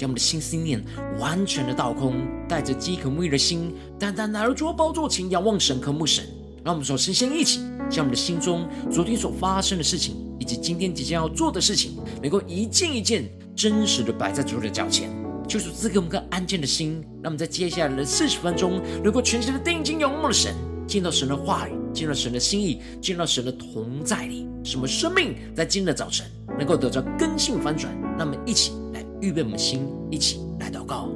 将我们的心思念完全的倒空，带着饥渴沐浴的心，单单来到主宝座前，仰望神、渴慕神。让我们说，身心一起，将我们的心中昨天所发生的事情，以及今天即将要做的事情，能够一件一件真实的摆在主的脚前，求主赐给我们个安静的心。让我们在接下来的四十分钟，能够全心的定睛仰望神，见到神的话语，见到神的心意，见到神的同在里，什么生命在今日的早晨能够得到根性翻转。那么一起。预备我们心，一起来祷告。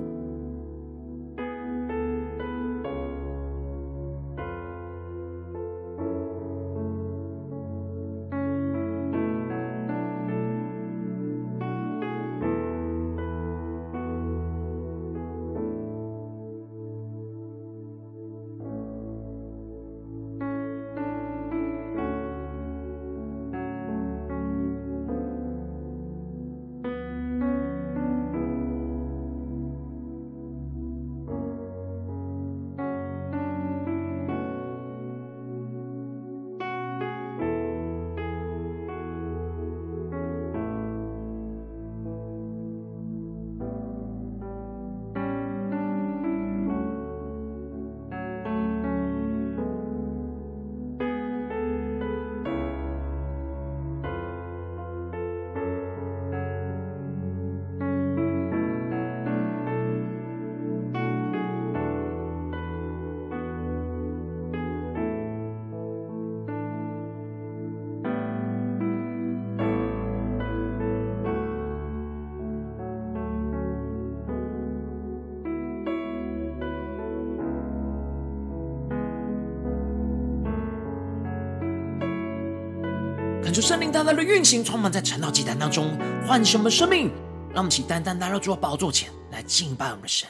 主圣灵大大的运行，充满在晨祷祭坛当中，唤醒我们生命，让我们起单单来到主的宝座前来敬拜我们的神。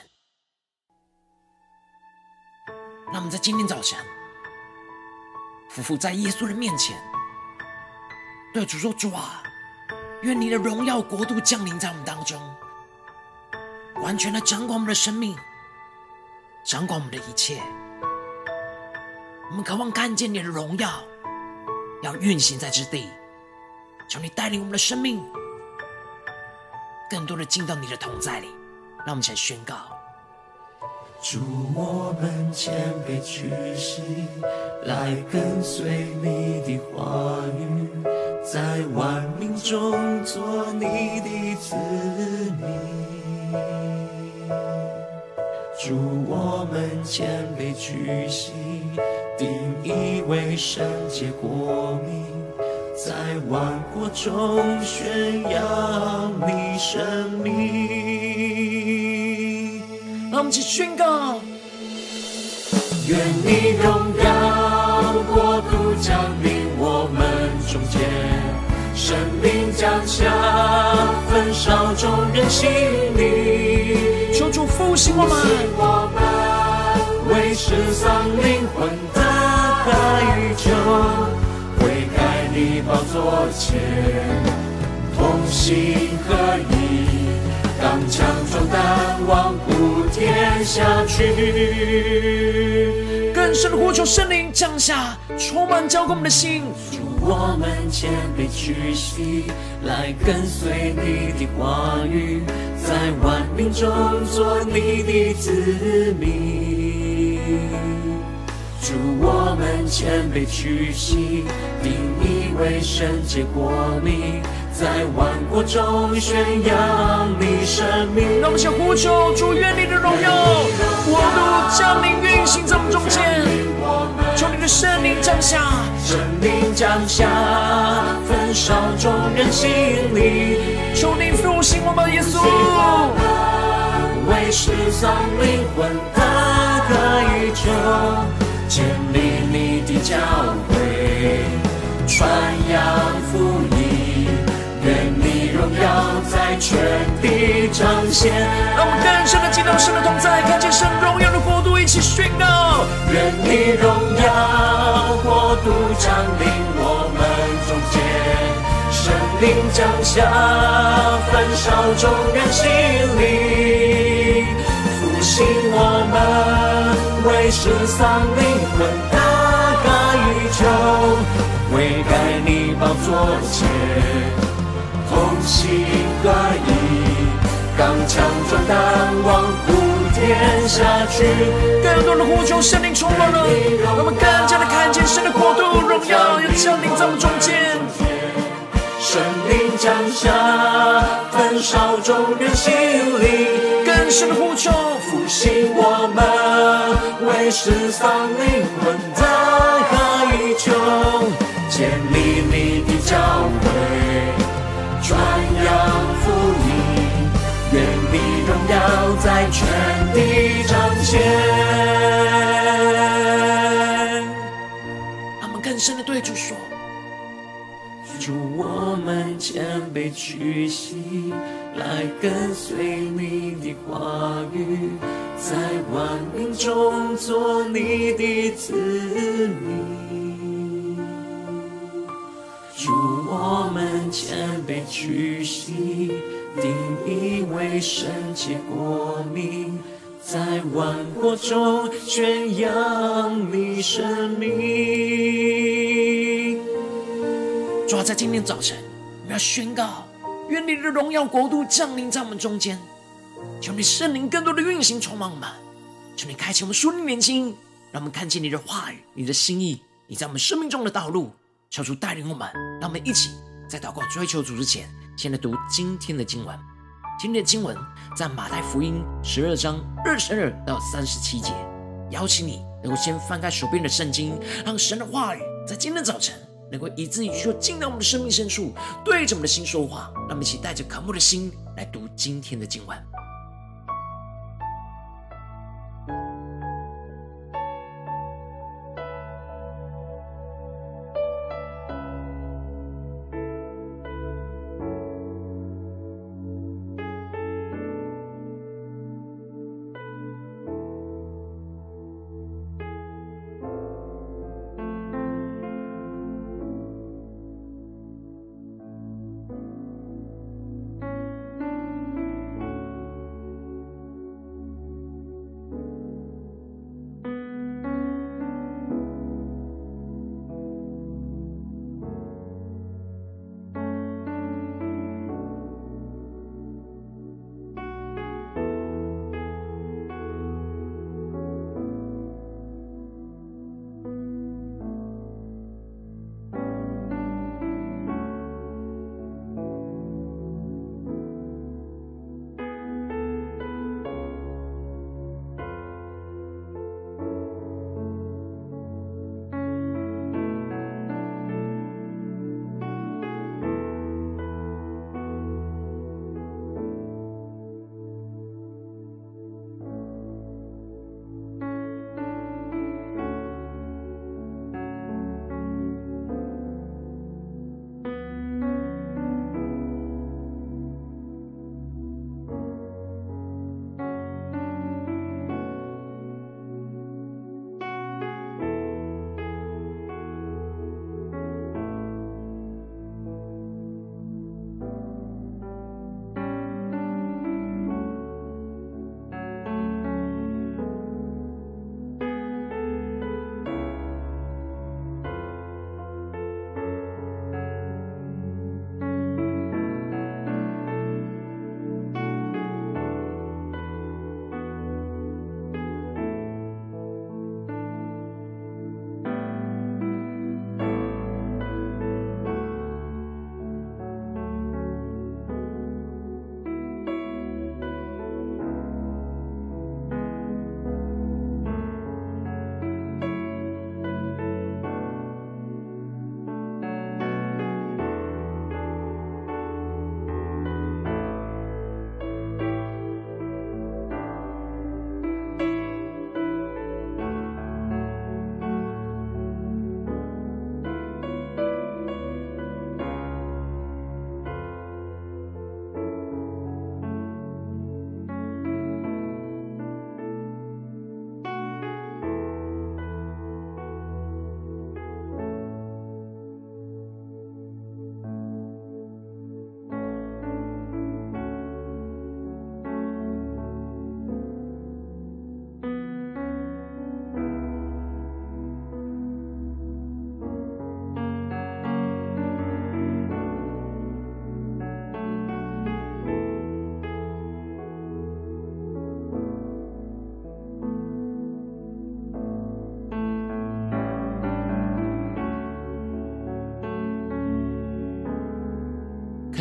让我们在今天早晨，俯伏在耶稣的面前，对主说：“主啊，愿你的荣耀国度降临在我们当中，完全的掌管我们的生命，掌管我们的一切。我们渴望看见你的荣耀。”要运行在之地，求你带领我们的生命，更多的进到你的同在里。让我们一起来宣告：祝，我们谦卑屈膝，来跟随你的话语，在万民中做你的子民。祝，我们谦卑屈膝。定义为圣洁国民，在万国中宣扬你生命。让我们一起宣告：愿你荣耀国度降临我们中间，生命降下，焚烧众人心灵。求主复兴我们，我们为失丧灵魂的。哀求，悔改你宝座前，同心合意，刚强壮胆，往普天下去。更深的呼求，圣灵降下，充满浇灌我们的心。主，我们谦卑屈膝，来跟随你的话语，在万民中做你的子民。主，我们谦卑屈膝，定义为圣洁国民，在万国中宣扬你生命。让我们向呼求，主，愿你的荣耀国度降临运行在我们中间，求你的圣灵降下，圣灵降下，焚烧众人心里，求你复兴我们耶稣，为失丧灵魂的哀求。建立你的教会，传扬福音，愿你荣耀在全地彰显。让我们更深的敬拜神的同在，看见神荣耀的国度，一起宣告：愿你荣耀国度降临我们中间，圣灵降下，焚烧众人心灵，复兴我们，为失丧灵魂大家欲求，为在你宝座前，同心合一，刚强壮胆，往普天下去。更多的呼求，圣灵充满了，让我们更加的看见神的国度荣耀要降临在我们中间。圣灵降下，焚烧众人心灵，更深的呼求，复兴我们，为失丧灵魂大家欲求，建立你的教会，传扬福音，愿你荣耀在全地彰显。他们更深的对主说。主，我们谦卑屈膝，来跟随你的话语，在万民中做你的子民。主，我们谦卑屈膝，定义为圣洁国民，在万国中宣扬你生命。在今天早晨，我们要宣告：愿你的荣耀国度降临在我们中间。求你圣灵更多的运行充满我们，求你开启我们属灵眼睛，让我们看见你的话语、你的心意、你在我们生命中的道路。求主带领我们，让我们一起在祷告追求主之前，先来读今天的经文。今天的经文在马太福音十二章二十二到三十七节。邀请你能够先翻开手边的圣经，让神的话语在今天早晨。能够一字一句说进到我们的生命深处，对着我们的心说话，让我们一起带着渴慕的心来读今天的经文。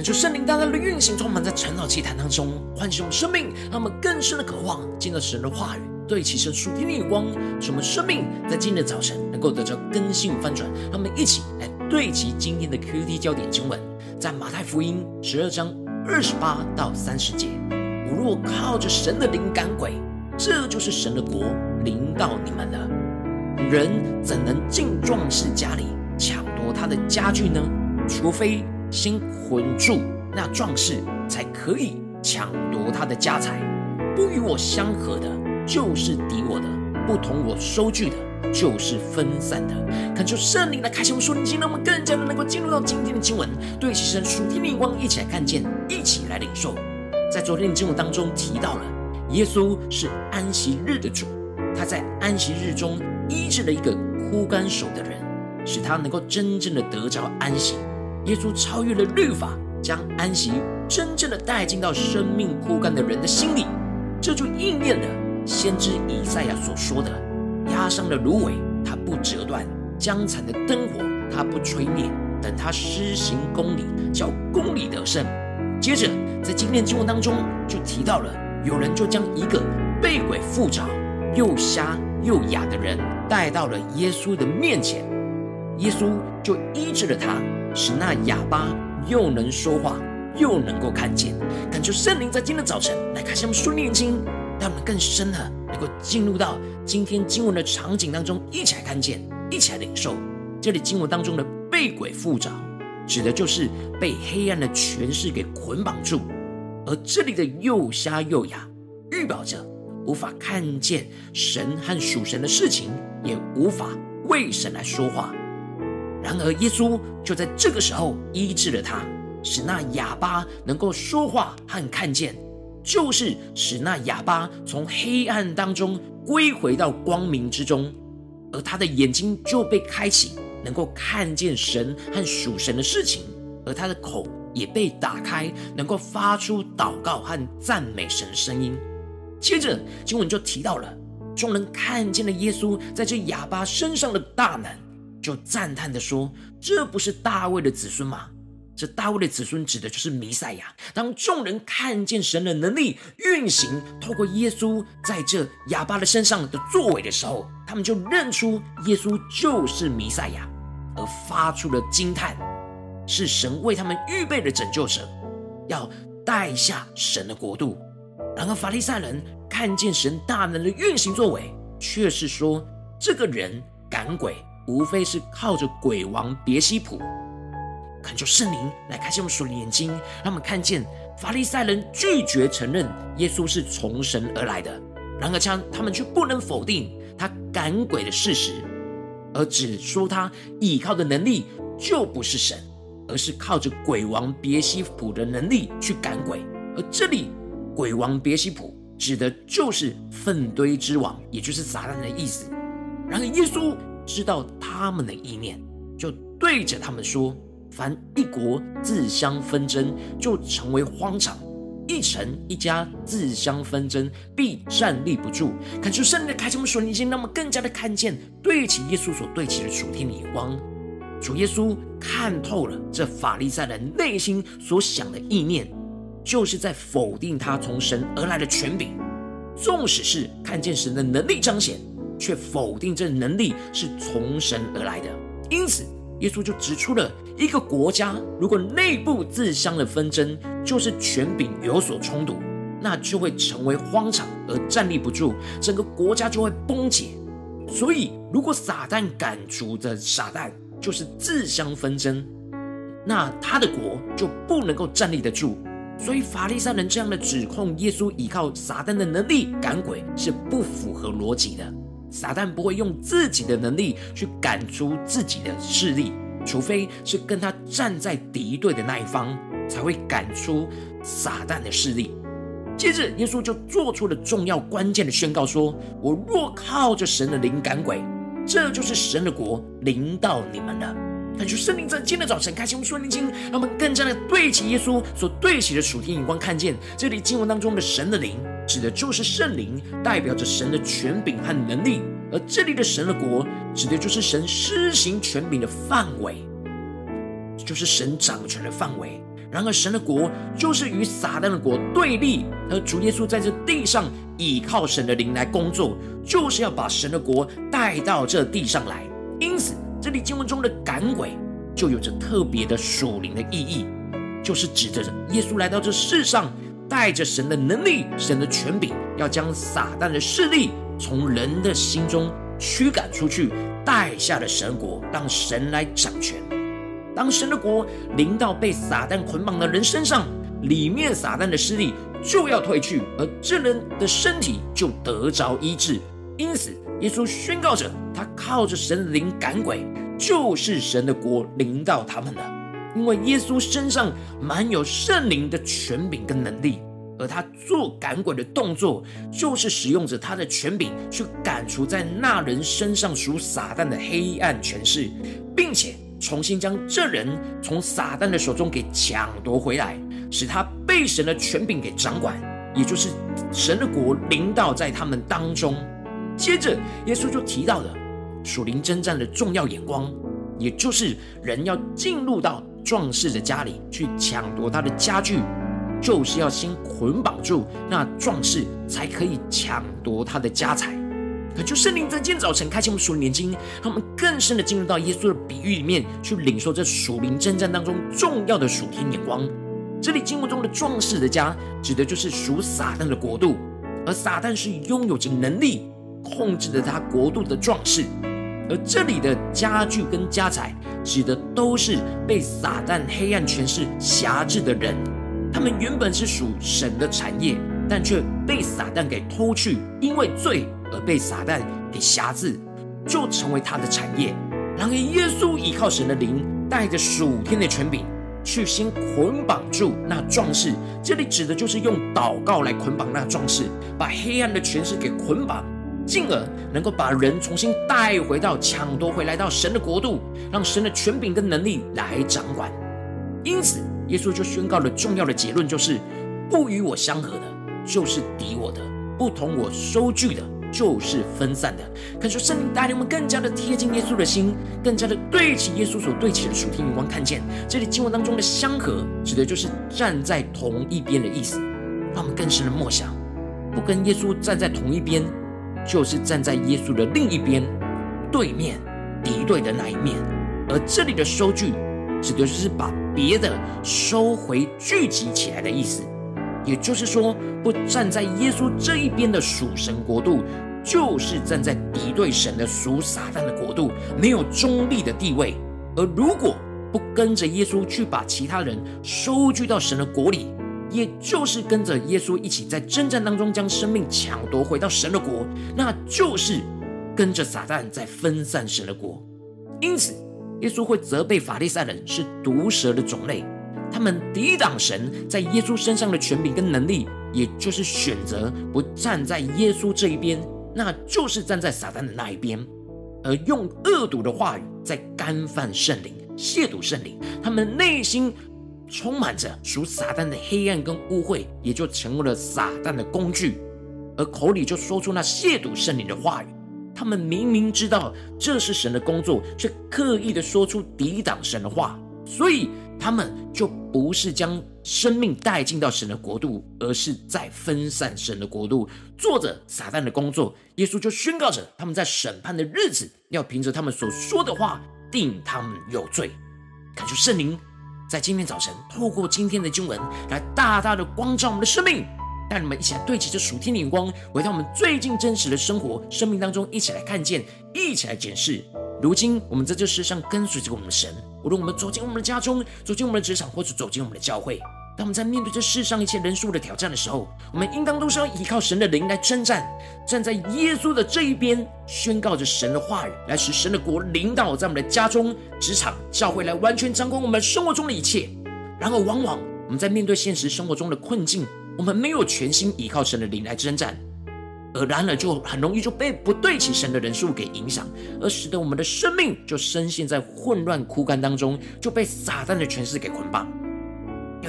文。求圣灵大大的运行，充满在晨祷祭坛当中，唤醒我们生命，让我们更深的渴望见到神的话语，对齐神属天的眼光，使我们生命在今天早晨能够得到更新与翻转。让我们一起来对齐今天的 QT 焦点经文，在马太福音十二章二十八到三十节：我若靠着神的灵感鬼，这就是神的国临到你们了。人怎能进壮士家里抢夺他的家具呢？除非先捆住那壮士，才可以抢夺他的家财。不与我相合的，就是敌我的；不同我收据的，就是分散的。恳求圣灵来开启我们属灵，让我们更加的能够进入到今天的经文，对齐神属天的眼光，一起来看见，一起来领受。在昨天的经文当中提到了，耶稣是安息日的主，他在安息日中医治了一个枯干手的人，使他能够真正的得着安息。耶稣超越了律法，将安息真正的带进到生命枯干的人的心里，这就应验了先知以赛亚所说的：“压伤的芦苇，它不折断；将残的灯火，它不吹灭。等他施行公理，叫公理得胜。”接着，在今天经文当中就提到了，有人就将一个被鬼附着、又瞎又哑的人带到了耶稣的面前，耶稣就医治了他。使那哑巴又能说话，又能够看见。感求圣灵在今天早晨来开启我们属灵眼睛，让我们更深的能够进入到今天经文的场景当中，一起来看见，一起来领受。这里经文当中的被鬼附着，指的就是被黑暗的权势给捆绑住；而这里的又瞎又哑，预表着无法看见神和属神的事情，也无法为神来说话。然而，耶稣就在这个时候医治了他，使那哑巴能够说话和看见，就是使那哑巴从黑暗当中归回到光明之中，而他的眼睛就被开启，能够看见神和属神的事情，而他的口也被打开，能够发出祷告和赞美神的声音。接着，经文就提到了众人看见了耶稣在这哑巴身上的大能。就赞叹地说：“这不是大卫的子孙吗？这大卫的子孙指的就是弥赛亚。当众人看见神的能力运行，透过耶稣在这哑巴的身上的作为的时候，他们就认出耶稣就是弥赛亚，而发出了惊叹：是神为他们预备的拯救者，要带下神的国度。然而法利赛人看见神大能的运行作为，却是说这个人赶鬼。”无非是靠着鬼王别西卜，恳求圣灵来开启我们属灵眼睛，让我们看见法利赛人拒绝承认耶稣是从神而来的，然而将他们却不能否定他赶鬼的事实，而只说他倚靠的能力就不是神，而是靠着鬼王别西卜的能力去赶鬼。而这里鬼王别西卜指的就是粪堆之王，也就是撒旦的意思。然而耶稣。知道他们的意念，就对着他们说：“凡一国自相纷争，就成为荒场；一城一家自相纷争，必站立不住。”看出圣灵的开启我们属灵心，让我们更加的看见对齐耶稣所对齐的主天的眼光。主耶稣看透了这法利赛人内心所想的意念，就是在否定他从神而来的权柄，纵使是看见神的能力彰显。却否定这能力是从神而来的，因此耶稣就指出了一个国家如果内部自相的纷争，就是权柄有所冲突，那就会成为荒场而站立不住，整个国家就会崩解。所以，如果撒旦赶逐的撒旦就是自相纷争，那他的国就不能够站立得住。所以，法利赛人这样的指控耶稣依靠撒旦的能力赶鬼是不符合逻辑的。撒旦不会用自己的能力去赶出自己的势力，除非是跟他站在敌对的那一方，才会赶出撒旦的势力。接着，耶稣就做出了重要关键的宣告：说，我若靠着神的灵赶鬼，这就是神的国临到你们了。感谢圣灵在今天的早晨开启我们属灵经，让我们更加的对齐耶稣所对齐的属天眼光，看见这里经文当中的神的灵，指的就是圣灵，代表着神的权柄和能力；而这里的神的国，指的就是神施行权柄的范围，就是神掌权的范围。然而，神的国就是与撒旦的国对立，而主耶稣在这地上倚靠神的灵来工作，就是要把神的国带到这地上来。因此，这里经文中的赶鬼就有着特别的属灵的意义，就是指着耶稣来到这世上，带着神的能力、神的权柄，要将撒旦的势力从人的心中驱赶出去，带下了神国，让神来掌权。当神的国临到被撒旦捆绑的人身上，里面撒旦的势力就要退去，而这人的身体就得着医治。因此，耶稣宣告着，他靠着神灵赶鬼，就是神的国临到他们了。因为耶稣身上满有圣灵的权柄跟能力，而他做赶鬼的动作，就是使用着他的权柄去赶除在那人身上属撒旦的黑暗权势，并且。重新将这人从撒旦的手中给抢夺回来，使他被神的权柄给掌管，也就是神的国临到在他们当中。接着，耶稣就提到了属灵征战的重要眼光，也就是人要进入到壮士的家里去抢夺他的家具，就是要先捆绑住那壮士，才可以抢夺他的家财。可就圣灵在今天早晨开启我们属灵眼睛，让我们更深的进入到耶稣的比喻里面，去领受这属灵征战当中重要的属天眼光。这里经文中的壮士的家，指的就是属撒旦的国度，而撒旦是拥有着能力控制着他国度的壮士。而这里的家具跟家财，指的都是被撒旦黑暗权势辖制的人，他们原本是属神的产业，但却被撒旦给偷去，因为罪。而被撒旦给辖制，就成为他的产业。然而，耶稣依靠神的灵，带着属天的权柄，去先捆绑住那壮士。这里指的就是用祷告来捆绑那壮士，把黑暗的权势给捆绑，进而能够把人重新带回到抢夺回来到神的国度，让神的权柄跟能力来掌管。因此，耶稣就宣告了重要的结论，就是不与我相合的，就是敌我的；不同我收据的。就是分散的，可是圣灵带领我们更加的贴近耶稣的心，更加的对齐耶稣所对齐的属天眼光，看见这里经文当中的相合，指的就是站在同一边的意思。让我们更深的默想，不跟耶稣站在同一边，就是站在耶稣的另一边，对面敌对的那一面。而这里的收据，指的就是把别的收回聚集起来的意思。也就是说，不站在耶稣这一边的属神国度，就是站在敌对神的属撒旦的国度，没有中立的地位。而如果不跟着耶稣去把其他人收据到神的国里，也就是跟着耶稣一起在征战当中将生命抢夺回到神的国，那就是跟着撒旦在分散神的国。因此，耶稣会责备法利赛人是毒蛇的种类。他们抵挡神在耶稣身上的权柄跟能力，也就是选择不站在耶稣这一边，那就是站在撒旦的那一边，而用恶毒的话语在干犯圣灵、亵渎圣灵。他们内心充满着属撒旦的黑暗跟污秽，也就成为了撒旦的工具，而口里就说出那亵渎圣灵的话语。他们明明知道这是神的工作，却刻意的说出抵挡神的话，所以。他们就不是将生命带进到神的国度，而是在分散神的国度，做着撒旦的工作。耶稣就宣告着，他们在审判的日子，要凭着他们所说的话定他们有罪。感受圣灵在今天早晨透过今天的经文来大大的光照我们的生命，带你们一起来对齐这属天的眼光，回到我们最近真实的生活生命当中，一起来看见，一起来检视。如今，我们在这世上跟随着我们的神，无论我们走进我们的家中，走进我们的职场，或者走进我们的教会，当我们在面对这世上一切人数的挑战的时候，我们应当都是要依靠神的灵来征战，站在耶稣的这一边，宣告着神的话语，来使神的国领导在我们的家中、职场、教会，来完全掌管我们生活中的一切。然而，往往我们在面对现实生活中的困境，我们没有全心依靠神的灵来征战。而然而，就很容易就被不对齐神的人数给影响，而使得我们的生命就深陷在混乱枯干当中，就被撒旦的权势给捆绑。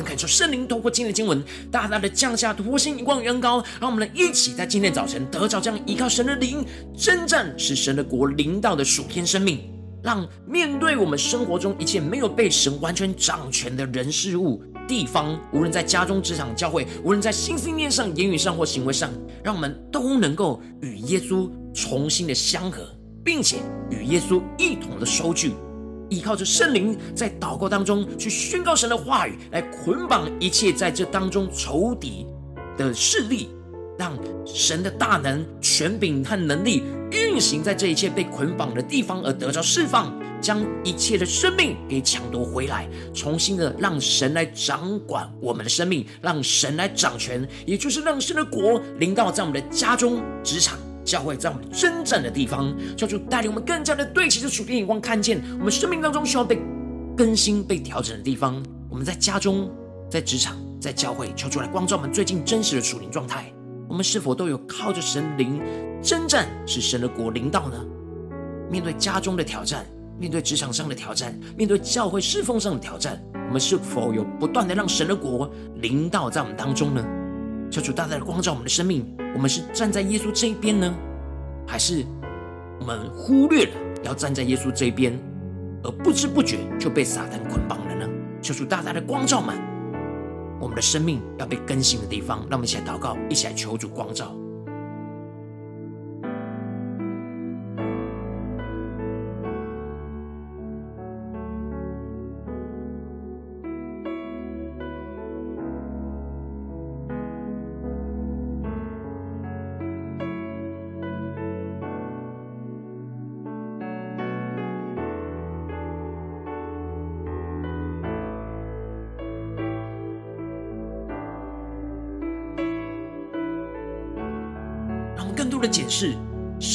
感受圣灵透过今天的经文，大大的降下突破性眼光与恩膏，让我们能一起在今天早晨得着这样依靠神的灵征战，使神的国领导的属天生命。让面对我们生活中一切没有被神完全掌权的人事物，地方，无论在家中、职场、教会，无论在心思念上、言语上或行为上，让我们都能够与耶稣重新的相合，并且与耶稣一同的收据，依靠着圣灵，在祷告当中去宣告神的话语，来捆绑一切在这当中仇敌的势力，让神的大能、权柄和能力运行在这一切被捆绑的地方，而得着释放。将一切的生命给抢夺回来，重新的让神来掌管我们的生命，让神来掌权，也就是让神的国临到在我们的家中、职场、教会，在我们征战的地方，叫主带领我们更加的对齐着属天眼光，看见我们生命当中需要被更新、被调整的地方。我们在家中、在职场、在教会，求主来光照我们最近真实的属灵状态。我们是否都有靠着神灵征战，使神的国临到呢？面对家中的挑战。面对职场上的挑战，面对教会侍奉上的挑战，我们是否有不断的让神的国临到在我们当中呢？求主大大的光照我们的生命，我们是站在耶稣这一边呢，还是我们忽略了要站在耶稣这一边，而不知不觉就被撒旦捆绑了呢？求主大大的光照们，我们的生命要被更新的地方，让我们一起来祷告，一起来求主光照。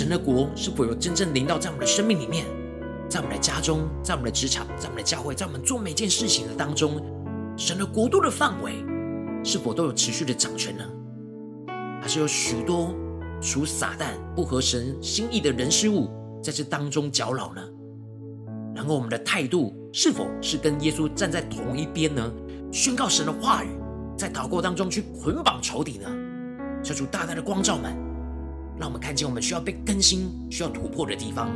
神的国是否有真正临到在我们的生命里面，在我们的家中，在我们的职场，在我们的教会，在我们做每件事情的当中，神的国度的范围是否都有持续的掌权呢？还是有许多属撒旦不合神心意的人事物在这当中搅扰呢？然后我们的态度是否是跟耶稣站在同一边呢？宣告神的话语，在祷告当中去捆绑仇敌呢？求主大大的光照们。让我们看见我们需要被更新、需要突破的地方。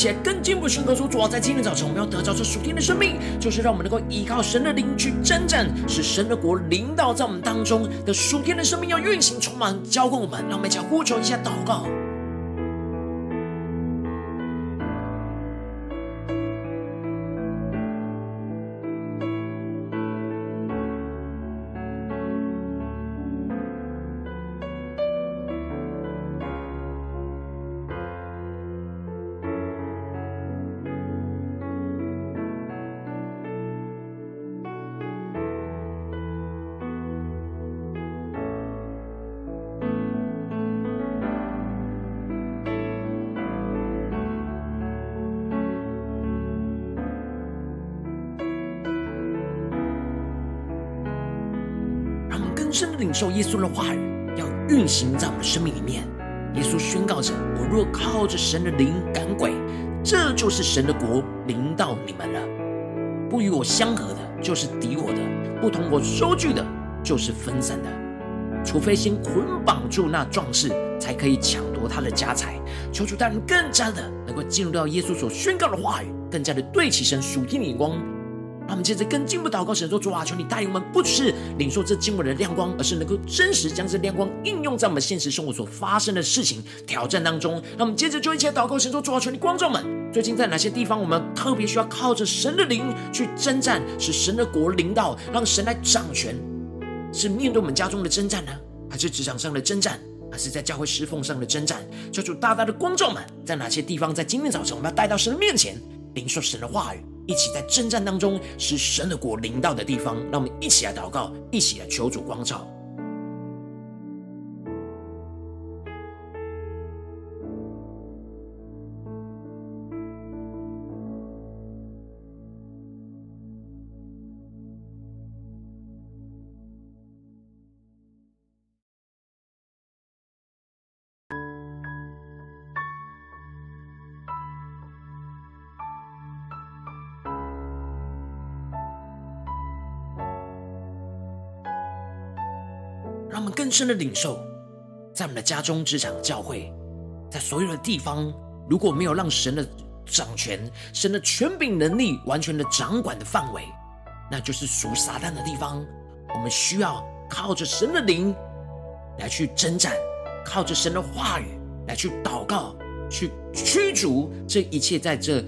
起来更进一步宣告说：主啊，在今天早晨，我们要得着这属天的生命，就是让我们能够依靠神的灵去征战，使神的国领导在我们当中的属天的生命要运行充满浇灌我们。让我们一起呼求一下祷告。深的领受耶稣的话语，要运行在我们的生命里面。耶稣宣告着：“我若靠着神的灵赶鬼，这就是神的国临到你们了。不与我相合的，就是敌我的；不同我收据的，就是分散的。除非先捆绑住那壮士，才可以抢夺他的家财。求主带领更加的能够进入到耶稣所宣告的话语，更加的对齐神属天的眼光。”让我们接着更进一步祷告，神说：“主啊，求你带领我们，不只是领受这经文的亮光，而是能够真实将这亮光应用在我们现实生活所发生的事情、挑战当中。”让我们接着就一起来祷告，神说：“主啊，求你光照们，最近在哪些地方，我们特别需要靠着神的灵去征战，使神的国临到，让神来掌权？是面对我们家中的征战呢，还是职场上的征战，还是在教会侍奉上的征战？求主大大的光照们，在哪些地方，在今天早晨，我们要带到神的面前，领受神的话语。”一起在征战当中，使神的国临到的地方，让我们一起来祷告，一起来求主光照。让我们更深的领受，在我们的家中、职场、教会，在所有的地方，如果没有让神的掌权、神的权柄、能力完全的掌管的范围，那就是属撒旦的地方。我们需要靠着神的灵来去征战，靠着神的话语来去祷告，去驱逐这一切在这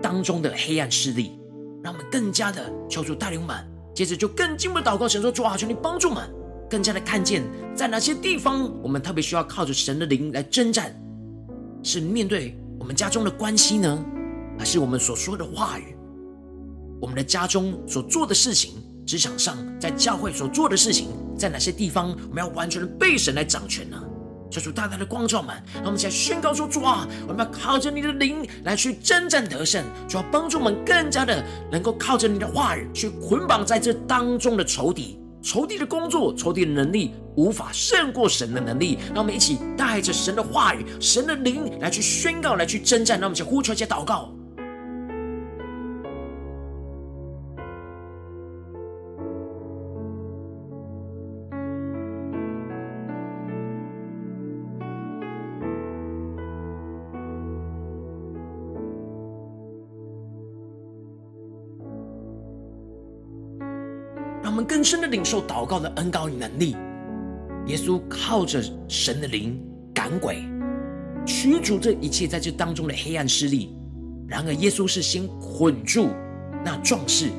当中的黑暗势力，让我们更加的求主带领我们。接着就更进一步祷告，神说：“主啊，求你帮助我们，更加的看见在哪些地方，我们特别需要靠着神的灵来征战，是面对我们家中的关系呢，还是我们所说的话语？我们的家中所做的事情，职场上在教会所做的事情，在哪些地方我们要完全的被神来掌权呢？求主大大的光照们，让我们现在宣告说：主啊，我们要靠着你的灵来去征战得胜，主要帮助我们更加的能够靠着你的话语去捆绑在这当中的仇敌，仇敌的工作，仇敌的能力无法胜过神的能力。让我们一起带着神的话语、神的灵来去宣告，来去征战。让我们一起呼求，一起祷告。深的领受祷告的恩膏与能力。耶稣靠着神的灵赶鬼，驱逐这一切在这当中的黑暗势力。然而，耶稣是先捆住那壮士。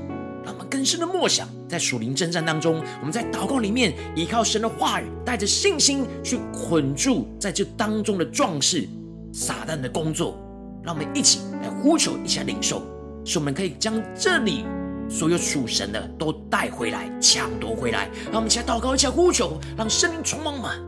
让我们更深的默想，在属灵征战当中，我们在祷告里面依靠神的话语，带着信心去捆住在这当中的壮士撒旦的工作。让我们一起来呼求，一起来领受，使我们可以将这里。所有属神的都带回来，抢夺回来。让我们一起来祷告，一下呼求，让圣灵充满满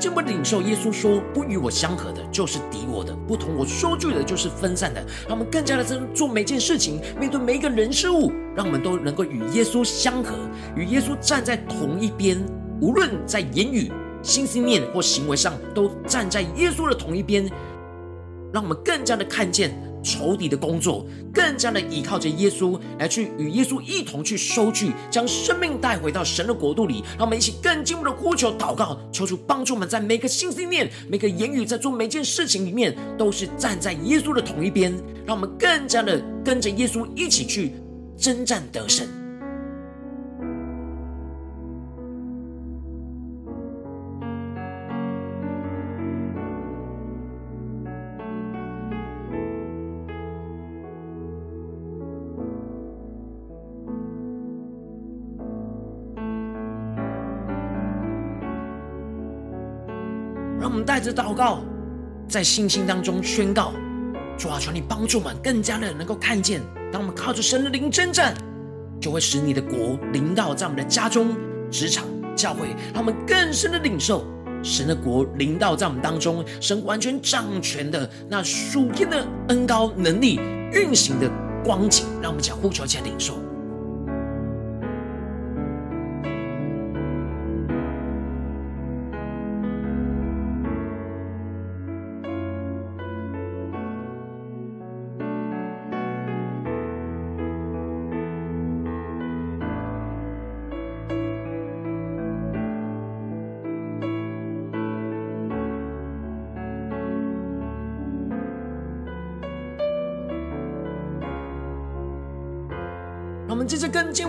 这么领受耶稣说：“不与我相合的，就是敌我的；不同我说句的，就是分散的。”让我们更加的在做每件事情，面对每一个人事物，让我们都能够与耶稣相合，与耶稣站在同一边。无论在言语、心思念或行为上，都站在耶稣的同一边。让我们更加的看见。仇敌的工作，更加的依靠着耶稣来去与耶稣一同去收据，将生命带回到神的国度里。让我们一起更进一步的呼求祷告，求主帮助我们在每个心思念、每个言语，在做每件事情里面，都是站在耶稣的同一边。让我们更加的跟着耶稣一起去征战得胜。带着祷告，在信心当中宣告：主啊，求你帮助我们，更加的能够看见。当我们靠着神的灵征战，就会使你的国临到在我们的家中、职场、教会，让我们更深的领受神的国临到在我们当中，神完全掌权的那属天的恩高能力运行的光景。让我们讲呼求，起来领受。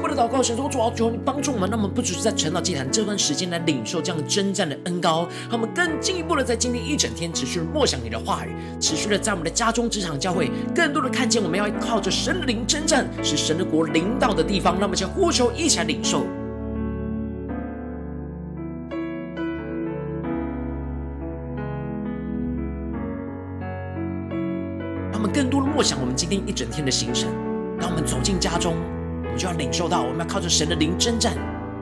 为了祷告，神说：“主啊，求你帮助我们，让我们不只是在晨祷祭坛这段时间来领受这样征战的恩膏，让我们更进一步的在今天一整天持续默想你的话语，持续的在我们的家中、职场、教会，更多的看见我们要靠着神灵征战，使神的国临到的地方。让我们将呼求一起来领受，让我们更多的默想我们今天一整天的行程。当我们走进家中。我们就要领受到，我们要靠着神的灵征战，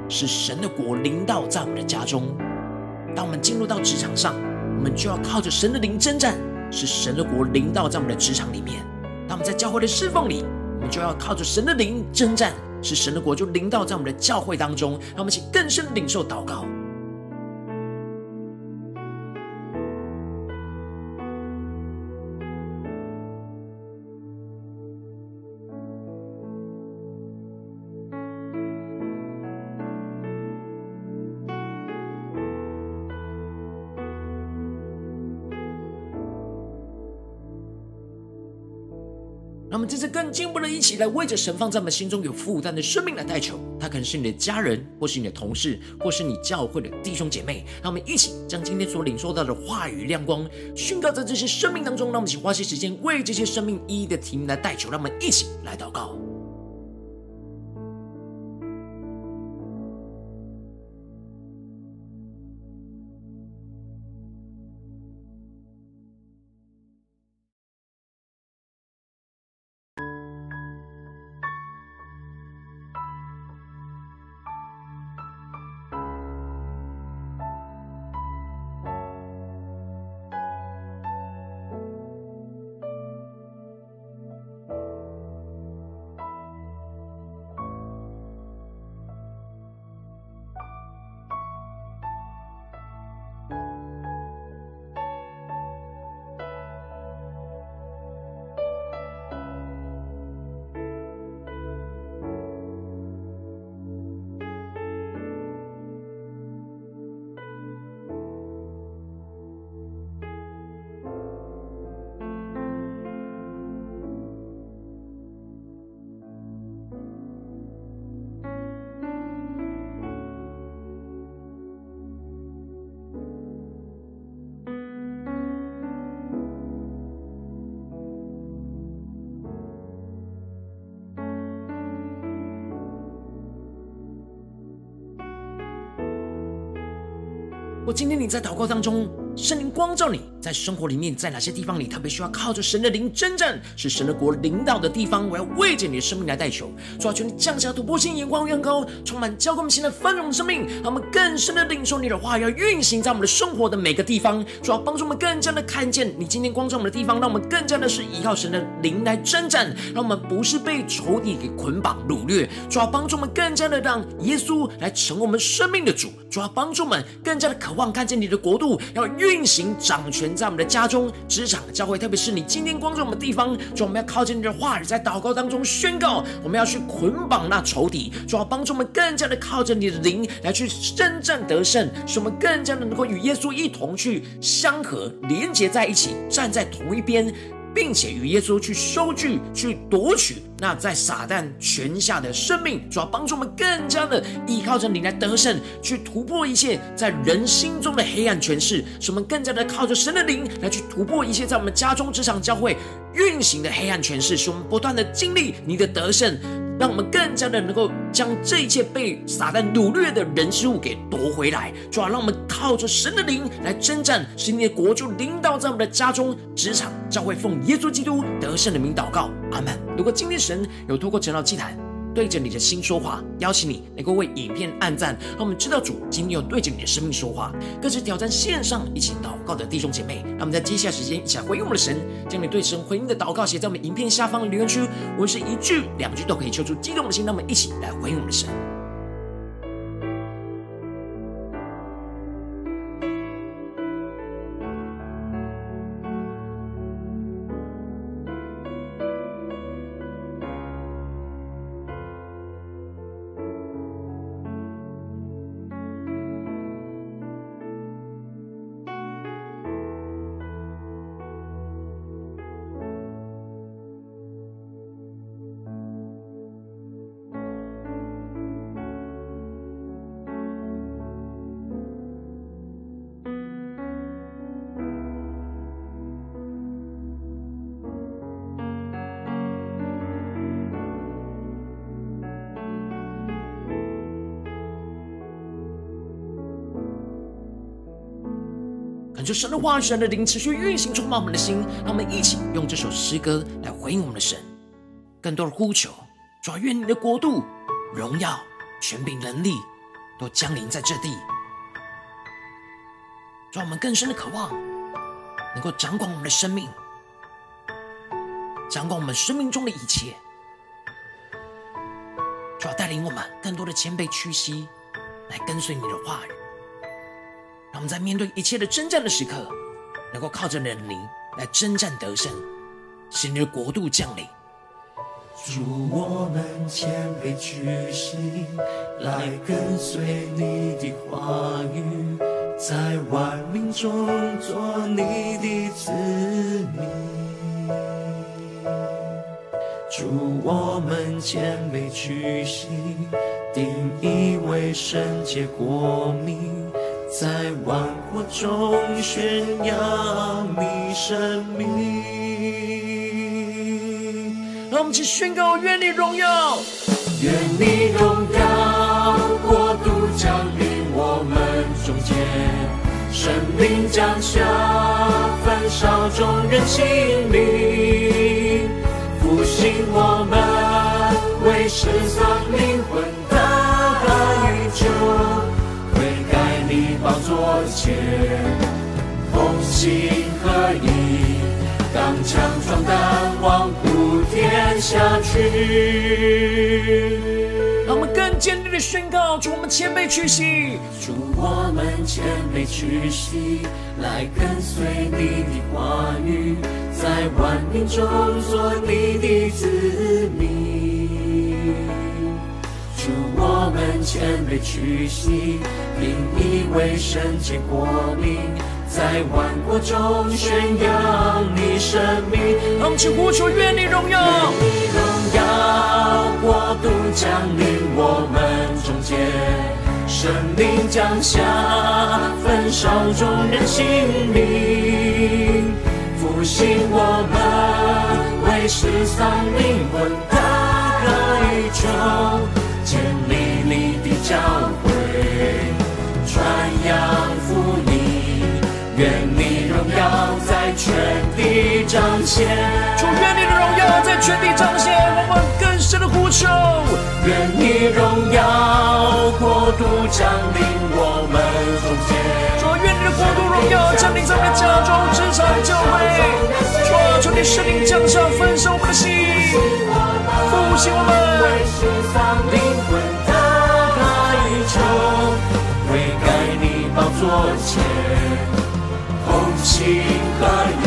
使神的国临到在我们的家中。当我们进入到职场上，我们就要靠着神的灵征战，使神的国临到在我们的职场里面。当我们在教会的侍奉里，我们就要靠着神的灵征战，使神的国就临到在我们的教会当中。让我们一起更深领受祷告。这次更进一步的一起来为着神放在我们心中有负担的生命来代求。他可能是你的家人，或是你的同事，或是你教会的弟兄姐妹。让我们一起将今天所领受到的话语亮光宣告在这些生命当中。让我们一起花些时间为这些生命一一的提名来代求。让我们一起来祷告。今天你在祷告当中，圣灵光照你在生活里面，在哪些地方你特别需要靠着神的灵征战，是神的国领导的地方。我要为着你的生命来代求，主啊，求你降下突破性眼光，远高，充满交给我们新的繁荣生命，让我们更深的领受你的话，要运行在我们的生活的每个地方。主要，帮助我们更加的看见你今天光照我们的地方，让我们更加的是依靠神的灵来征战，让我们不是被仇敌给捆绑掳掠。主要，帮助我们更加的让耶稣来成为我们生命的主。主要，帮助我们更加的渴望看见你的国度要运行掌权在我们的家中、职场、教会，特别是你今天光照我们的地方。主，我们要靠近你的话语，在祷告当中宣告，我们要去捆绑那仇敌。主要，帮助我们更加的靠着你的灵来去征战得胜，使我们更加的能够与耶稣一同去相合、连接在一起，站在同一边。并且与耶稣去收据、去夺取那在撒旦权下的生命，主要帮助我们更加的依靠着你来得胜，去突破一切在人心中的黑暗权势，使我们更加的靠着神的灵来去突破一切在我们家中、职场、教会运行的黑暗权势，使我们不断的经历你的得胜。让我们更加的能够将这一切被撒旦掳掠的人事物给夺回来，主要让我们靠着神的灵来征战，使你的国就领导在我们的家中、职场、教会，奉耶稣基督得胜的名祷告，阿门。如果今天神有透过陈老祭坛，对着你的心说话，邀请你能够为影片按赞，让我们知道主今天有对着你的生命说话。更是挑战线上一起祷告的弟兄姐妹，让我们在接下来时间一起来回应我们的神，将你对神回应的祷告写在我们影片下方的留言区，无论是一句两句都可以求出激动的心，让我们一起来回应我们的神。就神的话语、神的灵持续运行，充满我们的心。让我们一起用这首诗歌来回应我们的神，更多的呼求，主啊，愿你的国度、荣耀、权柄、能力都降临在这地，让我们更深的渴望，能够掌管我们的生命，掌管我们生命中的一切，主要带领我们更多的谦卑屈膝，来跟随你的话语。让我们在面对一切的征战的时刻，能够靠着你的灵来征战得胜，使你的国度降临。祝，我们谦卑屈膝，来跟随你的话语，在万民中做你的子民。祝，我们谦卑屈膝，定义为圣洁国民。在万国中宣扬你生命，让我们一起宣告：愿你荣耀，愿你荣耀，国度降临我们中间，生命降下，焚烧众人心灵，复兴我们，为失丧灵魂。宝座前，同心合意，当强壮胆，望普天下去。让我们更坚定的宣告：祝，我们谦卑屈膝；祝，我们谦卑屈膝，来跟随你的话语，在万民中做你的子民。主，我们谦卑屈膝，定义为圣洁国民，在万国中宣扬你生命。让我们起呼求，愿你荣耀，愿你荣耀，国度降临我们中间，生命降下，焚烧众人心灵，复兴我们，为失丧灵魂大歌宇宙。建立你的教会，传扬福音，愿你荣耀在全地彰显。主，愿你的荣耀在全地彰显。我们更深的呼求，愿你荣耀国度降临我们中间。主，愿你的国度荣耀降临在我们的家中、职场、教会。主啊，求你圣灵降下，焚烧我们的心，复兴我们。座前，同心合意，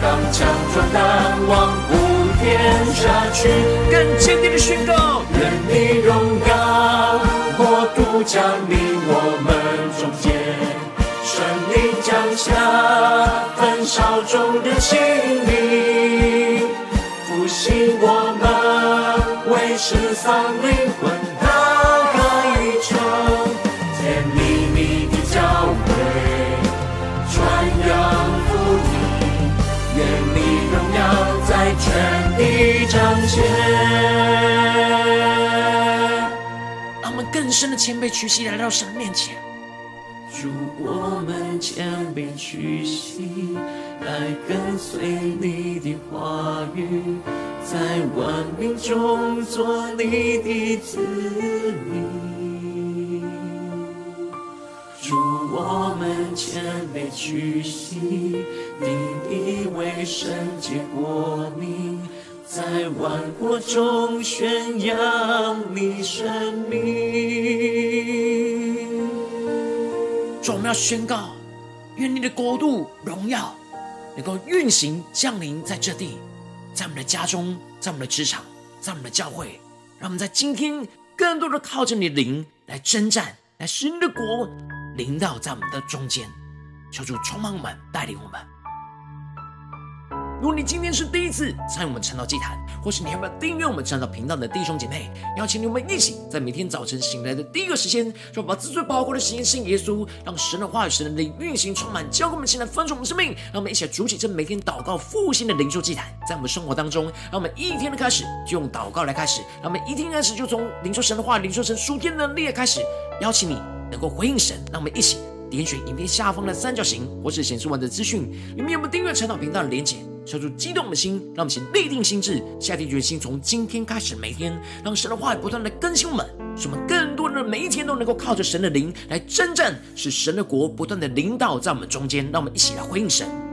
刚强壮胆，往普天下去。更坚定的宣告：愿你荣耀，国度降临我们中间，神灵降下，焚烧众的心灵，复兴我们，为失丧灵魂。让我们更深的谦卑屈膝来到神面前。主，我们谦卑屈膝来跟随你的话语，在万民中做你的子民。主，我们谦卑屈膝。定义为圣洁国民，在万国中宣扬你生命。主，我们要宣告，愿你的国度荣耀能够运行降临在这地，在我们的家中，在我们的职场，在我们的教会，让我们在今天更多的靠着你的灵来征战，来使你的国临到在我们的中间。求主充满我们，带领我们。如果你今天是第一次参与我们晨祷祭坛，或是你还没有订阅我们晨祷频道的弟兄姐妹，邀请你们一起在每天早晨醒来的第一个时间，就把自最宝贵的时间献耶稣，让神的话语、神的灵运行充满，交给我们现在分盛我们生命。让我们一起来筑起这每天祷告复兴的灵修祭坛，在我们生活当中，让我们一天的开始就用祷告来开始，让我们一天开始就从领受神的话、领受神属天能力的开始，邀请你能够回应神，让我们一起点选影片下方的三角形，或是显示完的资讯里面有没有订阅晨祷频道的连结。消除激动的心，让我们先立定心智，下定决心，从今天开始，每天让神的话语不断的更新我们，使我们更多的每一天都能够靠着神的灵来征战，使神的国不断的领导在我们中间。让我们一起来回应神。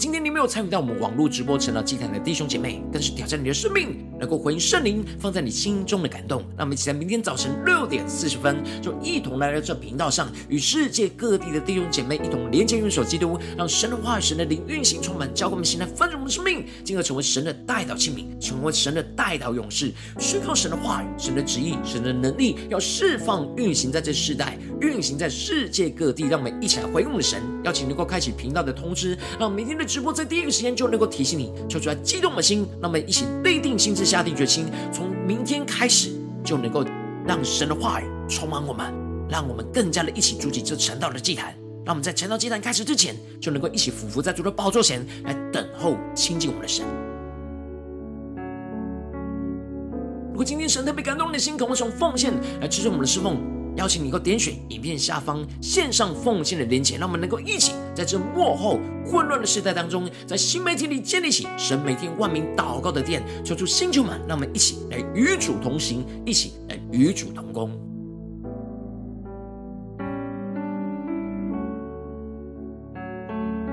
今天你没有参与到我们网络直播成了祭坛的弟兄姐妹，更是挑战你的生命，能够回应圣灵放在你心中的感动，那我们一起在明天早晨六点四十分，就一同来到这频道上，与世界各地的弟兄姐妹一同连接、用手基督，让神的话语、神的灵运行充满，教灌我们心来丰盛我们的生命，进而成为神的代祷器皿，成为神的代祷勇士，宣告神的话语、神的旨意、神的能力，要释放运行在这世代，运行在世界各地。让我们一起来回应我们的神，邀请能够开启频道的通知，让明天的。直播在第一个时间就能够提醒你，求主来激动的心，让我们一起立定心智，下定决心，从明天开始就能够让神的话语充满我们，让我们更加的一起筑起这成道的祭坛，让我们在成道祭坛开始之前就能够一起俯伏在主的宝座前来等候亲近我们的神。如果今天神特别感动你的心，渴望从奉献来支持我们的侍奉。邀请你能够点选影片下方线上奉献的连结，让我们能够一起在这幕后混乱的时代当中，在新媒体里建立起神每天万名祷告的殿，求出星球们，让我们一起来与主同行，一起来与主同工。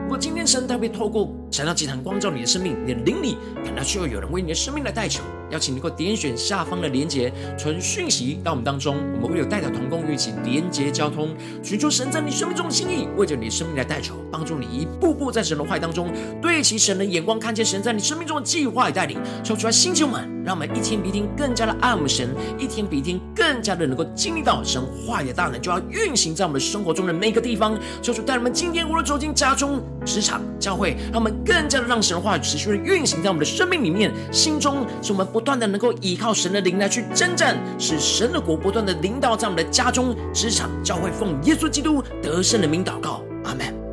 如果今天神特别透过晨祷祭坛光照你的生命，你的灵里感到需要有人为你的生命来代求，邀请你能够点选下方的连结，传讯息到我们当中，我们会有代表同工与一起连结交通，寻求神在你生命中的心意，为着你的生命来代求，帮助你一步步在神的话语当中对齐神的眼光，看见神在你生命中的计划与带领，说出来星球们，让我们一天比一天更加的爱我们神，一天比一天更加的能够经历到神话语的大能，就要运行在我们生活中的每个地方，说出带我们今天无论走进家中。职场、教会，让我们更加的让神话语持续的运行在我们的生命里面，心中使我们不断的能够依靠神的灵来去征战，使神的国不断的领导在我们的家中、职场、教会，奉耶稣基督得胜的名祷告，阿门。